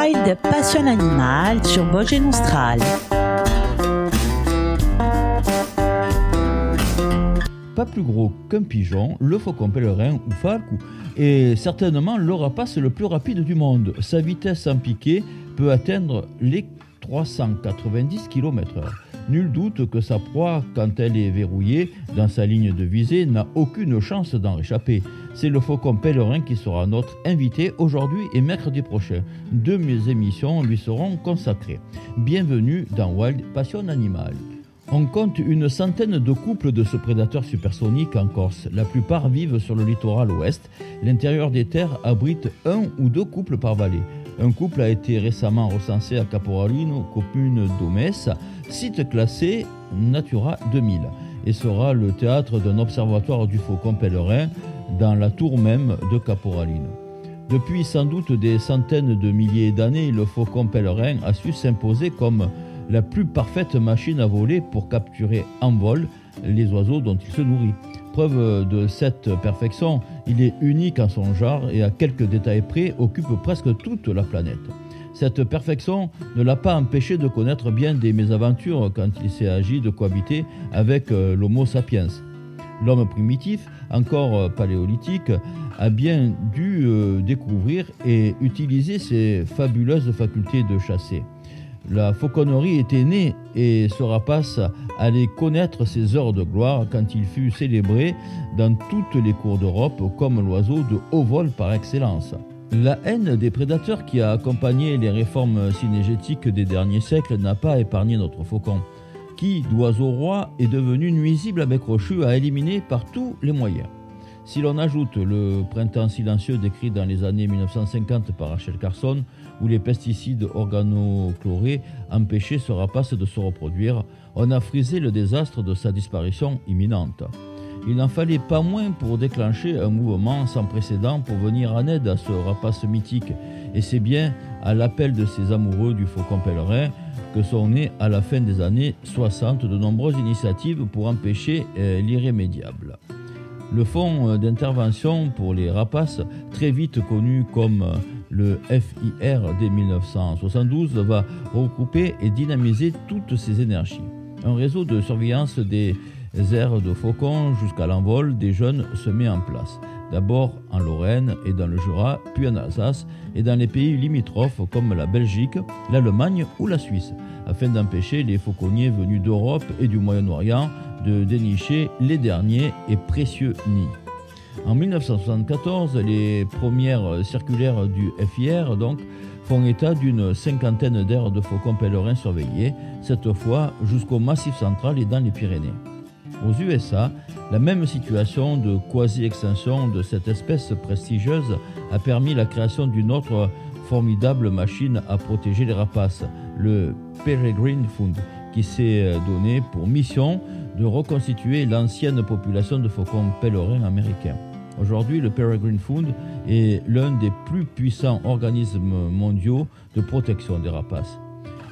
Wild Passion Animal sur Vosges Austral. Pas plus gros qu'un pigeon, le faucon pèlerin ou falco est certainement le rapace le plus rapide du monde. Sa vitesse en piqué peut atteindre les 390 km/h. Nul doute que sa proie, quand elle est verrouillée dans sa ligne de visée, n'a aucune chance d'en réchapper. C'est le faucon pèlerin qui sera notre invité aujourd'hui et mercredi prochain. Deux émissions lui seront consacrées. Bienvenue dans Wild Passion Animal. On compte une centaine de couples de ce prédateur supersonique en Corse. La plupart vivent sur le littoral ouest. L'intérieur des terres abrite un ou deux couples par vallée. Un couple a été récemment recensé à Caporalino, commune d'Omès, site classé Natura 2000, et sera le théâtre d'un observatoire du faucon pèlerin dans la tour même de Caporalino. Depuis sans doute des centaines de milliers d'années, le faucon pèlerin a su s'imposer comme la plus parfaite machine à voler pour capturer en vol les oiseaux dont il se nourrit. Preuve de cette perfection, il est unique en son genre et à quelques détails près occupe presque toute la planète. Cette perfection ne l'a pas empêché de connaître bien des mésaventures quand il s'est agi de cohabiter avec euh, l'Homo sapiens. L'homme primitif, encore euh, paléolithique, a bien dû euh, découvrir et utiliser ses fabuleuses facultés de chasser. La fauconnerie était née et ce rapace allait connaître ses heures de gloire quand il fut célébré dans toutes les cours d'Europe comme l'oiseau de haut vol par excellence. La haine des prédateurs qui a accompagné les réformes synégétiques des derniers siècles n'a pas épargné notre faucon, qui, d'oiseau roi, est devenu nuisible à bec rochu à éliminer par tous les moyens. Si l'on ajoute le printemps silencieux décrit dans les années 1950 par Rachel Carson, où les pesticides organochlorés empêchaient ce rapace de se reproduire, on a frisé le désastre de sa disparition imminente. Il n'en fallait pas moins pour déclencher un mouvement sans précédent pour venir en aide à ce rapace mythique, et c'est bien à l'appel de ces amoureux du faucon pèlerin que sont nées à la fin des années 60 de nombreuses initiatives pour empêcher euh, l'irrémédiable. Le fonds d'intervention pour les rapaces, très vite connu comme le FIR dès 1972, va regrouper et dynamiser toutes ces énergies. Un réseau de surveillance des aires de faucons jusqu'à l'envol des jeunes se met en place. D'abord en Lorraine et dans le Jura, puis en Alsace et dans les pays limitrophes comme la Belgique, l'Allemagne ou la Suisse, afin d'empêcher les fauconniers venus d'Europe et du Moyen-Orient de dénicher les derniers et précieux nids. En 1974, les premières circulaires du FIR donc, font état d'une cinquantaine d'aires de faucons pèlerins surveillés, cette fois jusqu'au Massif central et dans les Pyrénées. Aux USA, la même situation de quasi-extinction de cette espèce prestigieuse a permis la création d'une autre formidable machine à protéger les rapaces, le Peregrine Fund, qui s'est donné pour mission de reconstituer l'ancienne population de faucons pèlerins américains. Aujourd'hui, le Peregrine Fund est l'un des plus puissants organismes mondiaux de protection des rapaces.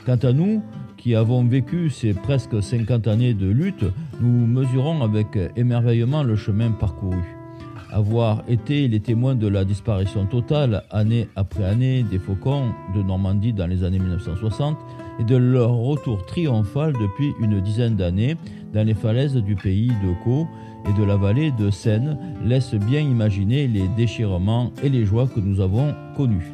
Quant à nous, qui avons vécu ces presque 50 années de lutte, nous mesurons avec émerveillement le chemin parcouru. Avoir été les témoins de la disparition totale, année après année, des faucons de Normandie dans les années 1960 et de leur retour triomphal depuis une dizaine d'années dans les falaises du pays de Caux et de la vallée de Seine laisse bien imaginer les déchirements et les joies que nous avons connus.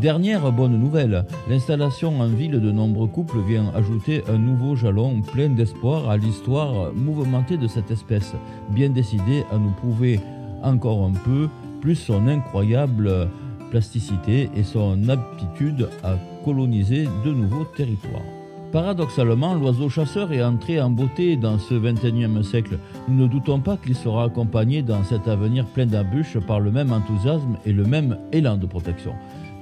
Dernière bonne nouvelle, l'installation en ville de nombreux couples vient ajouter un nouveau jalon plein d'espoir à l'histoire mouvementée de cette espèce, bien décidée à nous prouver encore un peu plus son incroyable plasticité et son aptitude à coloniser de nouveaux territoires. Paradoxalement, l'oiseau chasseur est entré en beauté dans ce XXIe siècle. Nous ne doutons pas qu'il sera accompagné dans cet avenir plein d'embûches par le même enthousiasme et le même élan de protection.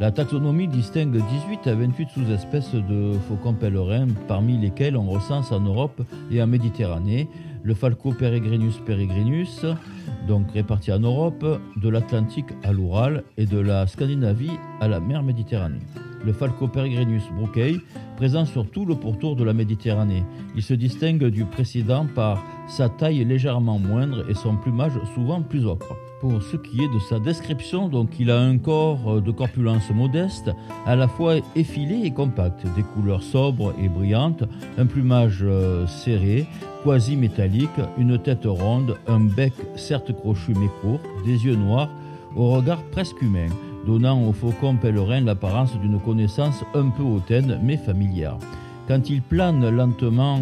La taxonomie distingue 18 à 28 sous-espèces de faucons pèlerins, parmi lesquels on recense en Europe et en Méditerranée le Falco peregrinus peregrinus, donc réparti en Europe, de l'Atlantique à l'Oural et de la Scandinavie à la mer Méditerranée. Le Falco peregrinus brookei, présent sur tout le pourtour de la Méditerranée. Il se distingue du précédent par sa taille légèrement moindre et son plumage souvent plus ocre. Pour ce qui est de sa description, donc il a un corps de corpulence modeste, à la fois effilé et compact, des couleurs sobres et brillantes, un plumage euh, serré, quasi métallique, une tête ronde, un bec certes crochu mais court, des yeux noirs, au regard presque humain, donnant au faucon pèlerin l'apparence d'une connaissance un peu hautaine mais familière. Quand il plane lentement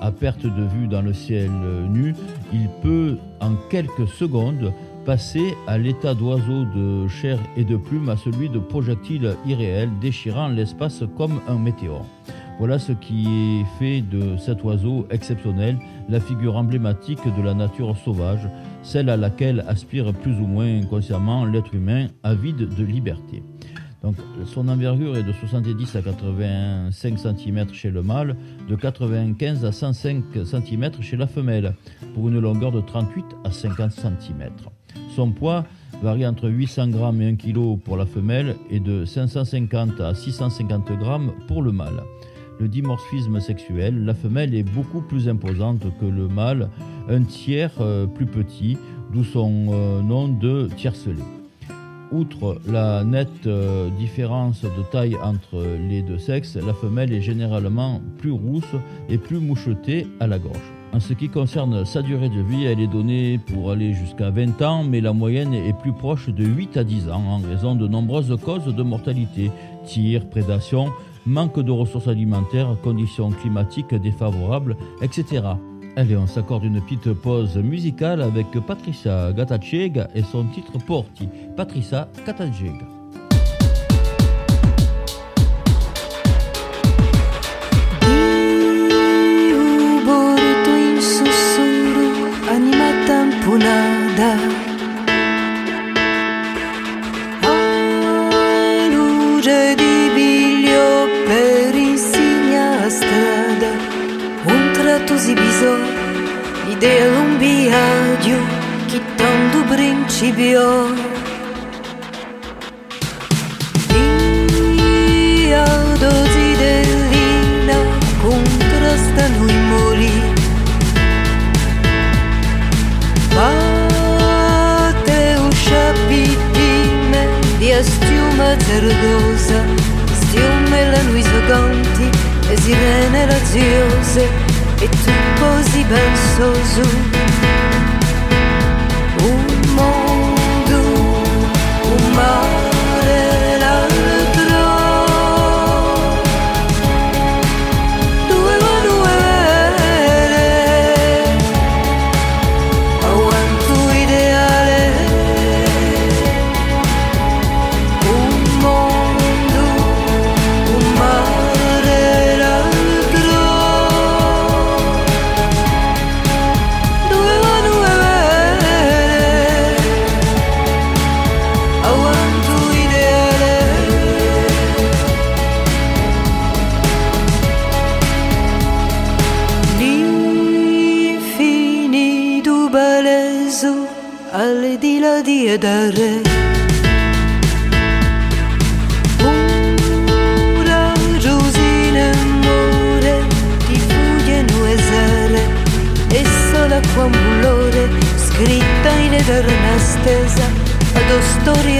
à perte de vue dans le ciel nu, il peut en quelques secondes passer à l'état d'oiseau de chair et de plume à celui de projectile irréel déchirant l'espace comme un météore. Voilà ce qui fait de cet oiseau exceptionnel la figure emblématique de la nature sauvage, celle à laquelle aspire plus ou moins inconsciemment l'être humain avide de liberté. Donc, son envergure est de 70 à 85 cm chez le mâle, de 95 à 105 cm chez la femelle, pour une longueur de 38 à 50 cm. Son poids varie entre 800 g et 1 kg pour la femelle et de 550 à 650 g pour le mâle. Le dimorphisme sexuel, la femelle est beaucoup plus imposante que le mâle, un tiers euh, plus petit, d'où son euh, nom de tiercelé. Outre la nette euh, différence de taille entre les deux sexes, la femelle est généralement plus rousse et plus mouchetée à la gorge. En ce qui concerne sa durée de vie, elle est donnée pour aller jusqu'à 20 ans, mais la moyenne est plus proche de 8 à 10 ans en raison de nombreuses causes de mortalité, tir, prédation, manque de ressources alimentaires, conditions climatiques défavorables, etc. Allez, on s'accorde une petite pause musicale avec Patricia Gatacheg et son titre Porti. Patricia Gatacheg. schiuma cerdosa, schiume la Luisa Gonti e sirene laziose e tu così ben sosu.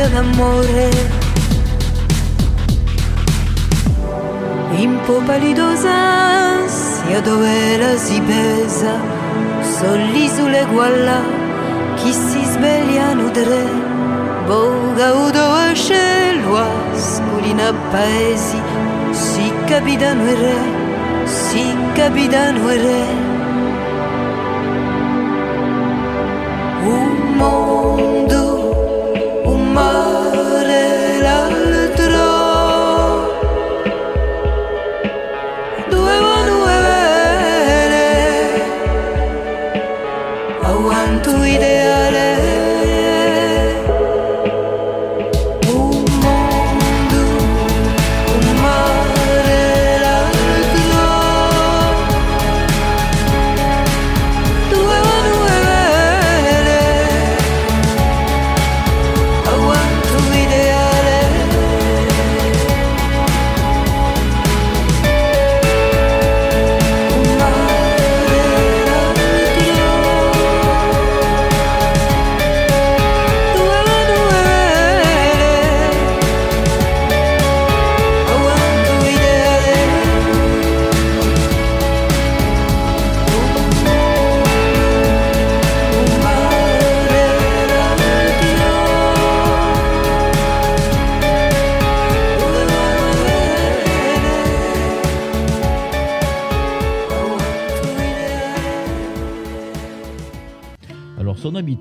D'amore. In po palidosa dove la si pesa Solli sulle gualla Chi si svegliano tre Boga udo a scelua Sculina paesi Si capitano e re Si capitano e re. Un mondo Un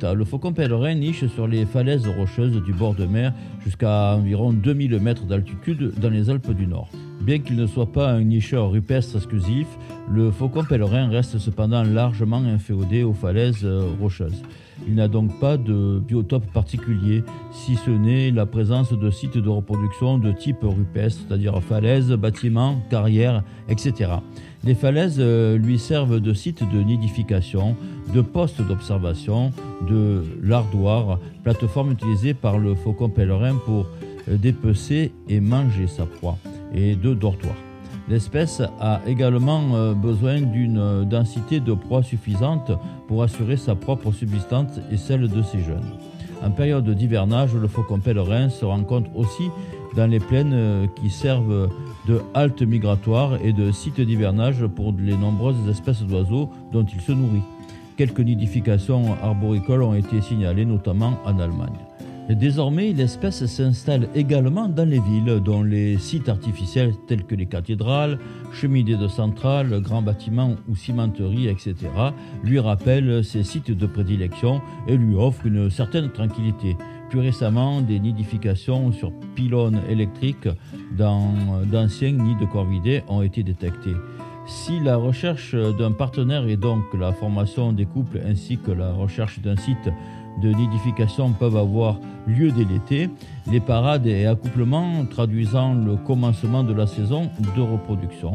Le faucon pèlerin niche sur les falaises rocheuses du bord de mer jusqu'à environ 2000 mètres d'altitude dans les Alpes du Nord. Bien qu'il ne soit pas un nicheur rupestre exclusif, le faucon pèlerin reste cependant largement inféodé aux falaises euh, rocheuses. Il n'a donc pas de biotope particulier, si ce n'est la présence de sites de reproduction de type rupestre, c'est-à-dire falaises, bâtiments, carrières, etc. Les falaises euh, lui servent de sites de nidification, de postes d'observation, de lardoirs, plateforme utilisée par le faucon pèlerin pour euh, dépecer et manger sa proie, et de dortoirs. L'espèce a également euh, besoin d'une densité de proie suffisante pour assurer sa propre subsistance et celle de ses jeunes. En période d'hivernage, le faucon pèlerin se rencontre aussi dans les plaines euh, qui servent de halte migratoire et de site d'hivernage pour les nombreuses espèces d'oiseaux dont il se nourrit. Quelques nidifications arboricoles ont été signalées notamment en Allemagne. Désormais, l'espèce s'installe également dans les villes, dont les sites artificiels tels que les cathédrales, cheminées de centrales, grands bâtiments ou cimenteries, etc., lui rappellent ses sites de prédilection et lui offrent une certaine tranquillité. Plus récemment, des nidifications sur pylônes électriques dans d'anciens nids de corvidés ont été détectés. Si la recherche d'un partenaire et donc la formation des couples ainsi que la recherche d'un site de nidification peuvent avoir lieu dès l'été, les parades et accouplements traduisant le commencement de la saison de reproduction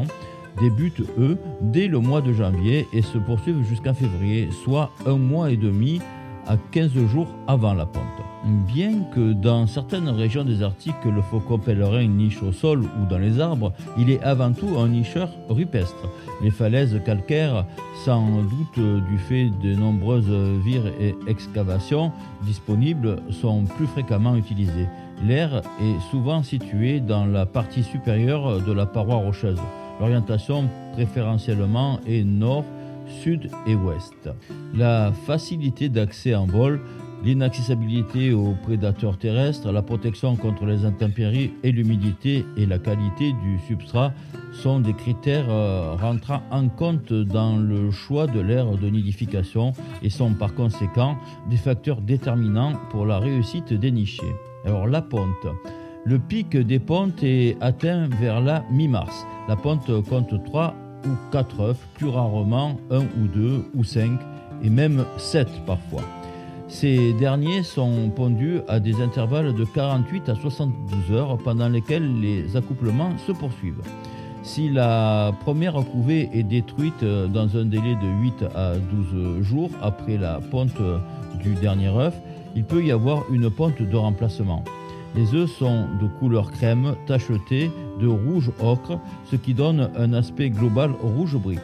débutent, eux, dès le mois de janvier et se poursuivent jusqu'en février, soit un mois et demi à 15 jours avant la ponte. Bien que dans certaines régions désertiques, le faucon pèlerin niche au sol ou dans les arbres, il est avant tout un nicheur rupestre. Les falaises calcaires, sans doute du fait de nombreuses vires et excavations disponibles, sont plus fréquemment utilisées. L'air est souvent situé dans la partie supérieure de la paroi rocheuse. L'orientation préférentiellement est nord sud et ouest. La facilité d'accès en vol, l'inaccessibilité aux prédateurs terrestres, la protection contre les intempéries et l'humidité et la qualité du substrat sont des critères euh, rentrant en compte dans le choix de l'aire de nidification et sont par conséquent des facteurs déterminants pour la réussite des nichés. Alors la ponte. Le pic des pontes est atteint vers la mi-mars. La ponte compte 3 ou 4 œufs, plus rarement 1 ou 2 ou 5 et même 7 parfois. Ces derniers sont pondus à des intervalles de 48 à 72 heures pendant lesquels les accouplements se poursuivent. Si la première couvée est détruite dans un délai de 8 à 12 jours après la ponte du dernier œuf, il peut y avoir une ponte de remplacement. Les œufs sont de couleur crème, tachetés de rouge ocre, ce qui donne un aspect global rouge brique.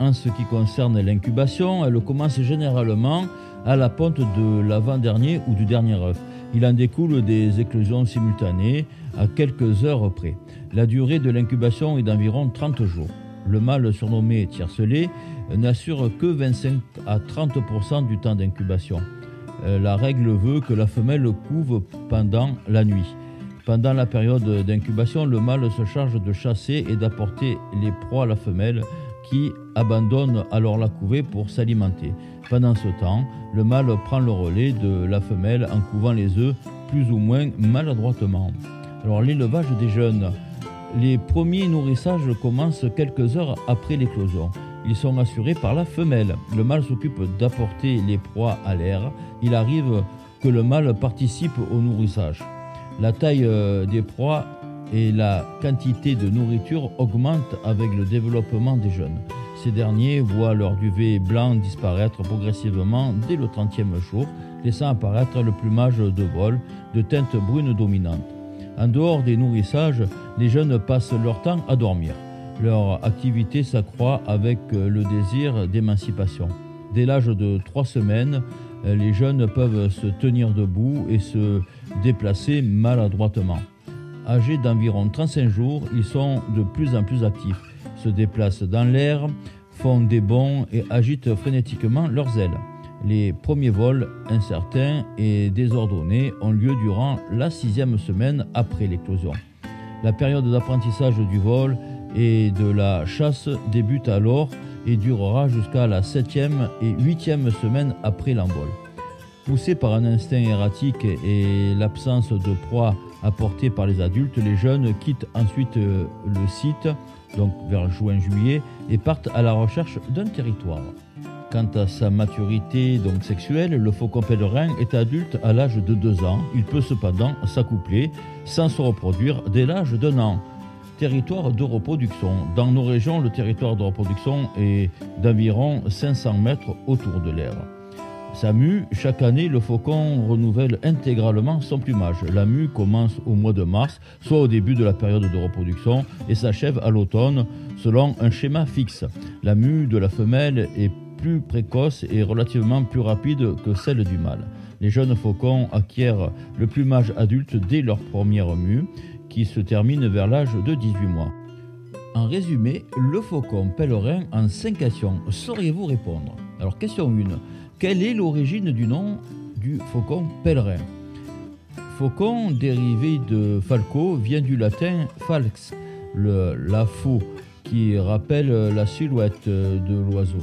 En ce qui concerne l'incubation, elle commence généralement à la ponte de l'avant-dernier ou du dernier œuf. Il en découle des éclosions simultanées à quelques heures près. La durée de l'incubation est d'environ 30 jours. Le mâle surnommé tiercelé n'assure que 25 à 30% du temps d'incubation. Euh, la règle veut que la femelle couve pendant la nuit. Pendant la période d'incubation, le mâle se charge de chasser et d'apporter les proies à la femelle qui abandonne alors la couvée pour s'alimenter. Pendant ce temps, le mâle prend le relais de la femelle en couvant les œufs plus ou moins maladroitement. Alors l'élevage des jeunes. Les premiers nourrissages commencent quelques heures après l'éclosion. Ils sont assurés par la femelle. Le mâle s'occupe d'apporter les proies à l'air. Il arrive que le mâle participe au nourrissage. La taille euh, des proies et la quantité de nourriture augmentent avec le développement des jeunes. Ces derniers voient leur duvet blanc disparaître progressivement dès le 30e jour, laissant apparaître le plumage de vol de teinte brune dominante. En dehors des nourrissages, les jeunes passent leur temps à dormir. Leur activité s'accroît avec le désir d'émancipation. Dès l'âge de 3 semaines, les jeunes peuvent se tenir debout et se déplacer maladroitement. Âgés d'environ 35 jours, ils sont de plus en plus actifs, se déplacent dans l'air, font des bonds et agitent frénétiquement leurs ailes. Les premiers vols incertains et désordonnés ont lieu durant la sixième semaine après l'éclosion. La période d'apprentissage du vol et de la chasse débute alors et durera jusqu'à la septième et huitième semaine après l'envol. Poussés par un instinct erratique et l'absence de proie apportée par les adultes, les jeunes quittent ensuite euh, le site, donc vers juin-juillet, et partent à la recherche d'un territoire. Quant à sa maturité donc sexuelle, le faucon pèlerin est adulte à l'âge de 2 ans. Il peut cependant s'accoupler sans se reproduire dès l'âge d'un an. Territoire de reproduction. Dans nos régions, le territoire de reproduction est d'environ 500 mètres autour de l'air. Sa mue, chaque année, le faucon renouvelle intégralement son plumage. La mue commence au mois de mars, soit au début de la période de reproduction, et s'achève à l'automne selon un schéma fixe. La mue de la femelle est plus précoce et relativement plus rapide que celle du mâle. Les jeunes faucons acquièrent le plumage adulte dès leur première mue, qui se termine vers l'âge de 18 mois. En résumé, le faucon pèlerin en 5 questions. Sauriez-vous répondre? Alors, question 1. Quelle est l'origine du nom du faucon pèlerin? Faucon, dérivé de falco, vient du latin falx, le la faux, qui rappelle la silhouette de l'oiseau.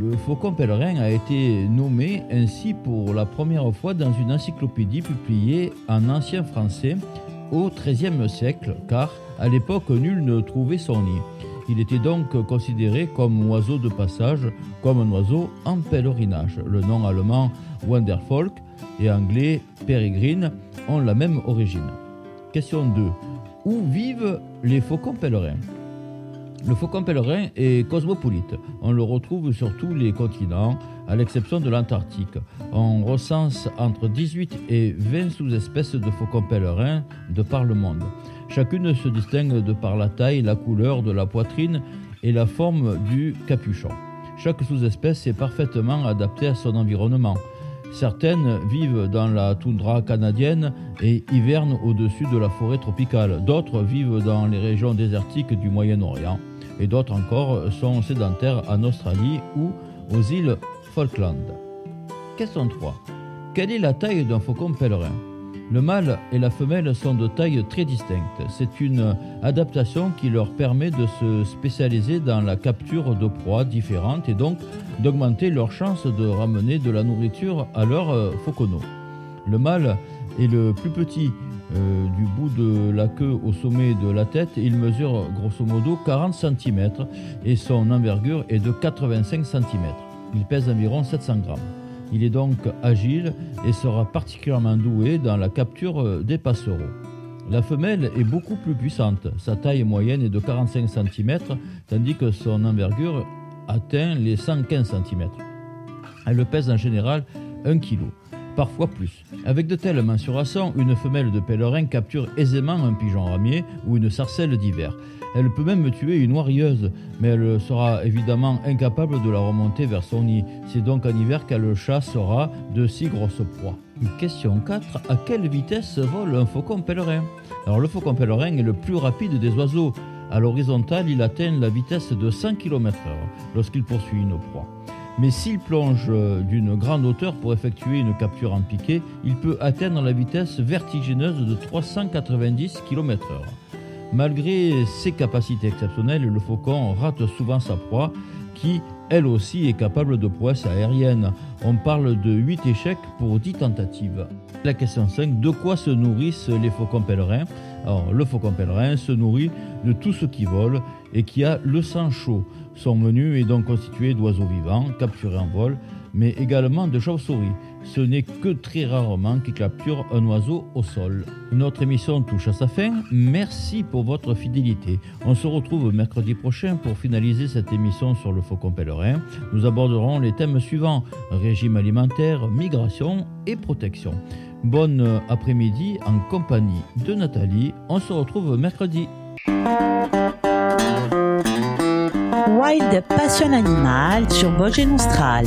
Le faucon pèlerin a été nommé ainsi pour la première fois dans une encyclopédie publiée en ancien français au XIIIe siècle, car à l'époque nul ne trouvait son nid. Il était donc considéré comme oiseau de passage, comme un oiseau en pèlerinage. Le nom allemand Wanderfolk et anglais Peregrine ont la même origine. Question 2. Où vivent les faucons pèlerins? Le faucon pèlerin est cosmopolite. On le retrouve sur tous les continents, à l'exception de l'Antarctique. On recense entre 18 et 20 sous-espèces de faucons pèlerins de par le monde. Chacune se distingue de par la taille, la couleur de la poitrine et la forme du capuchon. Chaque sous-espèce est parfaitement adaptée à son environnement. Certaines vivent dans la toundra canadienne et hivernent au-dessus de la forêt tropicale. D'autres vivent dans les régions désertiques du Moyen-Orient. Et d'autres encore sont sédentaires en Australie ou aux îles Falkland. Question 3. Quelle est la taille d'un faucon pèlerin? Le mâle et la femelle sont de taille très distinctes. C'est une adaptation qui leur permet de se spécialiser dans la capture de proies différentes et donc d'augmenter leurs chances de ramener de la nourriture à leurs euh, fauconneaux. Le mâle est le plus petit euh, du bout de la queue au sommet de la tête. Il mesure grosso modo 40 cm et son envergure est de 85 cm. Il pèse environ 700 grammes. Il est donc agile et sera particulièrement doué dans la capture des passereaux. La femelle est beaucoup plus puissante. Sa taille moyenne est de 45 cm, tandis que son envergure atteint les 115 cm. Elle pèse en général 1 kg, parfois plus. Avec de telles mensurations, une femelle de pèlerin capture aisément un pigeon ramier ou une sarcelle d'hiver. Elle peut même tuer une oirieuse, mais elle sera évidemment incapable de la remonter vers son nid. C'est donc en hiver qu'elle chassera de si grosses proies. Question 4. À quelle vitesse vole un faucon pèlerin? Alors le faucon pèlerin est le plus rapide des oiseaux. À l'horizontale, il atteint la vitesse de 100 km/h lorsqu'il poursuit une proie. Mais s'il plonge d'une grande hauteur pour effectuer une capture en piqué, il peut atteindre la vitesse vertigineuse de 390 km/h. Malgré ses capacités exceptionnelles, le faucon rate souvent sa proie qui, elle aussi, est capable de prouesses aériennes. On parle de 8 échecs pour 10 tentatives. La question 5, de quoi se nourrissent les faucons pèlerins? Alors, le faucon pèlerin se nourrit de tout ce qui vole et qui a le sang chaud. Son menu est donc constitué d'oiseaux vivants capturés en vol, mais également de chauves-souris. Ce n'est que très rarement qu'il capture un oiseau au sol. Notre émission touche à sa fin. Merci pour votre fidélité. On se retrouve mercredi prochain pour finaliser cette émission sur le faucon pèlerin. Nous aborderons les thèmes suivants régime alimentaire, migration et protection. Bonne après-midi en compagnie de Nathalie. On se retrouve mercredi. Wild Passion Animal sur Vosges Nostral.